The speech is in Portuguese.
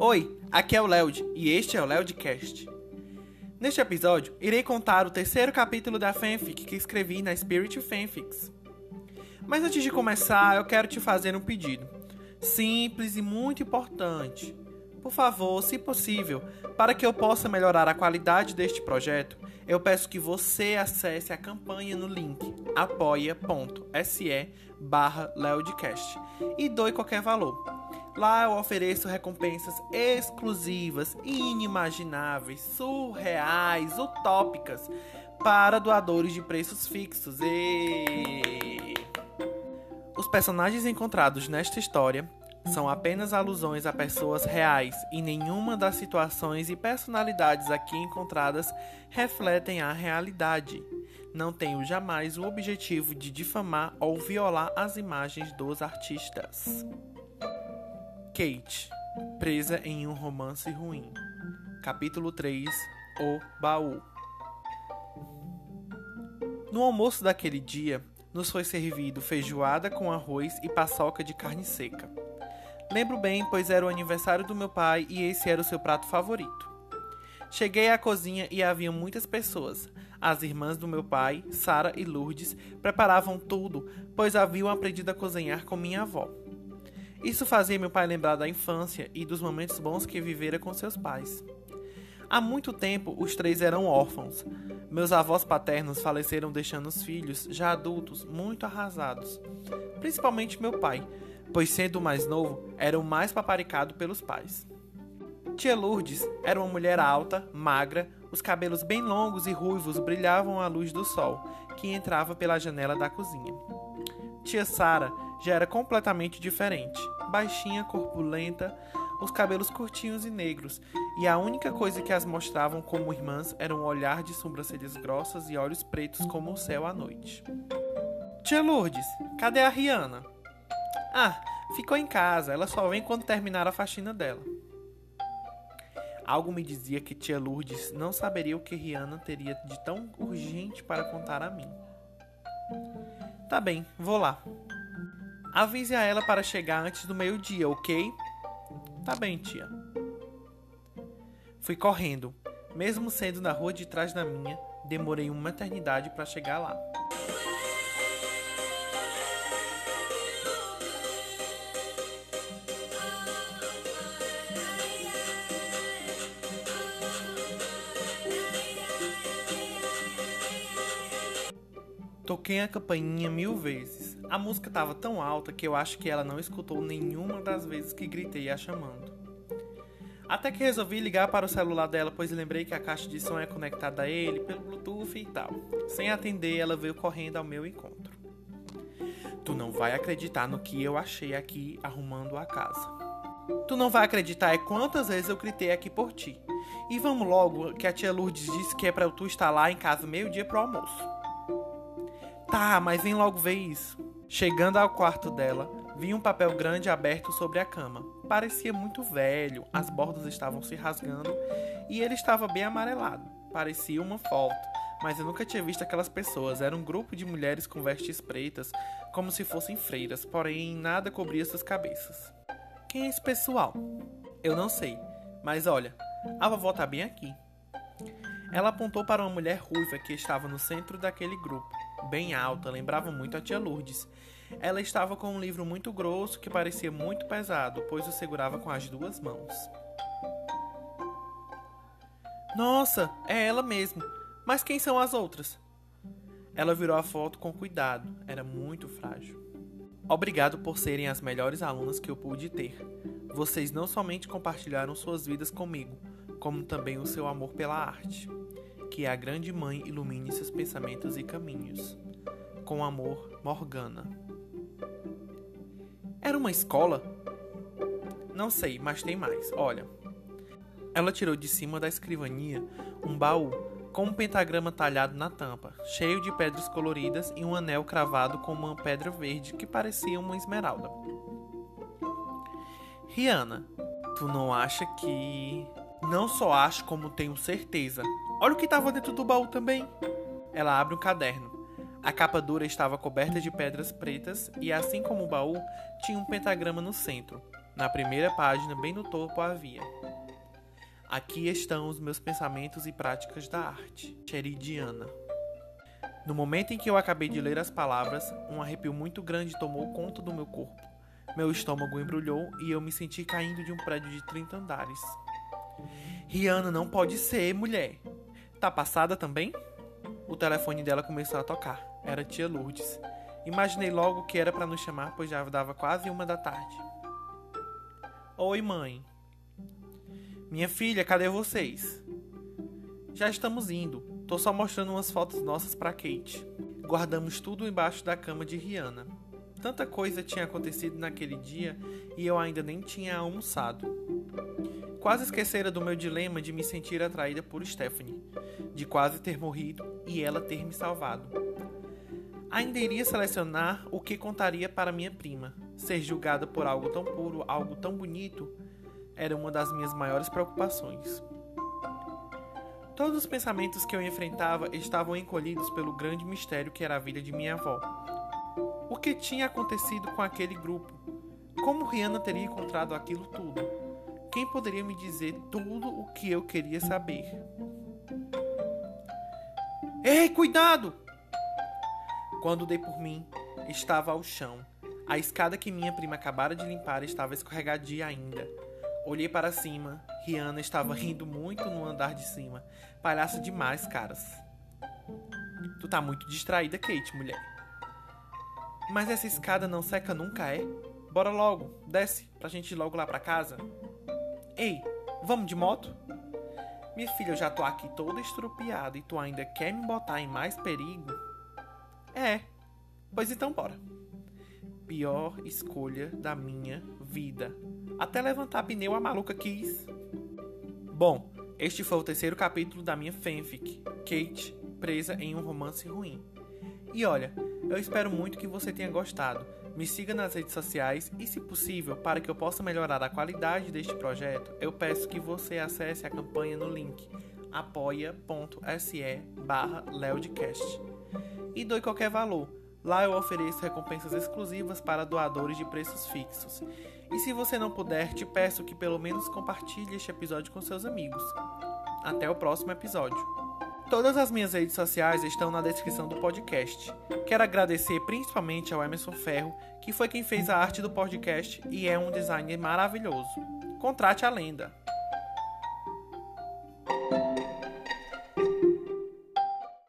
Oi, aqui é o Leod e este é o Leodcast. Neste episódio, irei contar o terceiro capítulo da fanfic que escrevi na Spirit Fanfics. Mas antes de começar, eu quero te fazer um pedido. Simples e muito importante. Por favor, se possível, para que eu possa melhorar a qualidade deste projeto, eu peço que você acesse a campanha no link apoia.se barra e doe qualquer valor. Lá eu ofereço recompensas exclusivas, inimagináveis, surreais, utópicas para doadores de preços fixos. E... Os personagens encontrados nesta história são apenas alusões a pessoas reais e nenhuma das situações e personalidades aqui encontradas refletem a realidade. Não tenho jamais o objetivo de difamar ou violar as imagens dos artistas. Kate, presa em um romance ruim. Capítulo 3 O Baú. No almoço daquele dia, nos foi servido feijoada com arroz e paçoca de carne seca. Lembro bem, pois era o aniversário do meu pai e esse era o seu prato favorito. Cheguei à cozinha e havia muitas pessoas. As irmãs do meu pai, Sara e Lourdes, preparavam tudo, pois haviam aprendido a cozinhar com minha avó. Isso fazia meu pai lembrar da infância e dos momentos bons que vivera com seus pais. Há muito tempo, os três eram órfãos. Meus avós paternos faleceram deixando os filhos, já adultos, muito arrasados. Principalmente meu pai, pois sendo o mais novo, era o mais paparicado pelos pais. Tia Lourdes era uma mulher alta, magra, os cabelos bem longos e ruivos brilhavam à luz do sol, que entrava pela janela da cozinha. Tia Sara já era completamente diferente. Baixinha, corpulenta, os cabelos curtinhos e negros, e a única coisa que as mostravam como irmãs era um olhar de sobrancelhas grossas e olhos pretos como o céu à noite. Tia Lourdes, cadê a Rihanna? Ah, ficou em casa, ela só vem quando terminar a faxina dela. Algo me dizia que tia Lourdes não saberia o que Rihanna teria de tão urgente para contar a mim. Tá bem, vou lá. Avise a ela para chegar antes do meio-dia, ok? Tá bem, tia. Fui correndo. Mesmo sendo na rua de trás da minha, demorei uma eternidade para chegar lá. Toquei a campainha mil vezes. A música estava tão alta que eu acho que ela não escutou nenhuma das vezes que gritei a chamando. Até que resolvi ligar para o celular dela, pois lembrei que a caixa de som é conectada a ele pelo Bluetooth e tal. Sem atender, ela veio correndo ao meu encontro. Tu não vai acreditar no que eu achei aqui arrumando a casa. Tu não vai acreditar é quantas vezes eu gritei aqui por ti. E vamos logo, que a tia Lourdes disse que é para tu estar lá em casa meio-dia pro almoço. Tá, mas vem logo ver isso. Chegando ao quarto dela, vi um papel grande aberto sobre a cama. Parecia muito velho, as bordas estavam se rasgando e ele estava bem amarelado. Parecia uma foto, mas eu nunca tinha visto aquelas pessoas. Era um grupo de mulheres com vestes pretas, como se fossem freiras, porém nada cobria suas cabeças. Quem é esse pessoal? Eu não sei, mas olha, a vovó tá bem aqui. Ela apontou para uma mulher ruiva que estava no centro daquele grupo bem alta, lembrava muito a tia Lourdes. Ela estava com um livro muito grosso que parecia muito pesado, pois o segurava com as duas mãos. Nossa, é ela mesmo. Mas quem são as outras? Ela virou a foto com cuidado, era muito frágil. Obrigado por serem as melhores alunas que eu pude ter. Vocês não somente compartilharam suas vidas comigo, como também o seu amor pela arte que a grande mãe ilumine seus pensamentos e caminhos. Com amor, Morgana. Era uma escola? Não sei, mas tem mais. Olha. Ela tirou de cima da escrivania um baú com um pentagrama talhado na tampa, cheio de pedras coloridas e um anel cravado com uma pedra verde que parecia uma esmeralda. Rihanna, tu não acha que. Não só acho, como tenho certeza. Olha o que estava dentro do baú também. Ela abre um caderno. A capa dura estava coberta de pedras pretas e, assim como o baú, tinha um pentagrama no centro. Na primeira página, bem no topo, havia: Aqui estão os meus pensamentos e práticas da arte. Cheridiana. No momento em que eu acabei de ler as palavras, um arrepio muito grande tomou conta do meu corpo. Meu estômago embrulhou e eu me senti caindo de um prédio de 30 andares. Rihanna não pode ser, mulher. Tá passada também? O telefone dela começou a tocar. Era tia Lourdes. Imaginei logo que era para nos chamar, pois já dava quase uma da tarde. Oi, mãe. Minha filha, cadê vocês? Já estamos indo. Tô só mostrando umas fotos nossas para Kate. Guardamos tudo embaixo da cama de Rihanna. Tanta coisa tinha acontecido naquele dia e eu ainda nem tinha almoçado. Quase esquecera do meu dilema de me sentir atraída por Stephanie, de quase ter morrido e ela ter me salvado. Ainda iria selecionar o que contaria para minha prima. Ser julgada por algo tão puro, algo tão bonito, era uma das minhas maiores preocupações. Todos os pensamentos que eu enfrentava estavam encolhidos pelo grande mistério que era a vida de minha avó. O que tinha acontecido com aquele grupo? Como Rihanna teria encontrado aquilo tudo? Quem poderia me dizer tudo o que eu queria saber? Ei, cuidado! Quando dei por mim, estava ao chão. A escada que minha prima acabara de limpar estava escorregadia ainda. Olhei para cima. Rihanna estava rindo muito no andar de cima. Palhaça demais, caras. Tu tá muito distraída, Kate, mulher. Mas essa escada não seca nunca, é? Bora logo, desce pra gente ir logo lá pra casa. Ei, vamos de moto? Minha filha, eu já tô aqui toda estrupiada e tu ainda quer me botar em mais perigo? É, pois então bora. Pior escolha da minha vida. Até levantar pneu a maluca quis. Bom, este foi o terceiro capítulo da minha fanfic, Kate, presa em um romance ruim. E olha, eu espero muito que você tenha gostado. Me siga nas redes sociais e, se possível, para que eu possa melhorar a qualidade deste projeto, eu peço que você acesse a campanha no link apoia.se barra e doe qualquer valor. Lá eu ofereço recompensas exclusivas para doadores de preços fixos. E se você não puder, te peço que pelo menos compartilhe este episódio com seus amigos. Até o próximo episódio. Todas as minhas redes sociais estão na descrição do podcast. Quero agradecer principalmente ao Emerson Ferro, que foi quem fez a arte do podcast e é um designer maravilhoso. Contrate a lenda.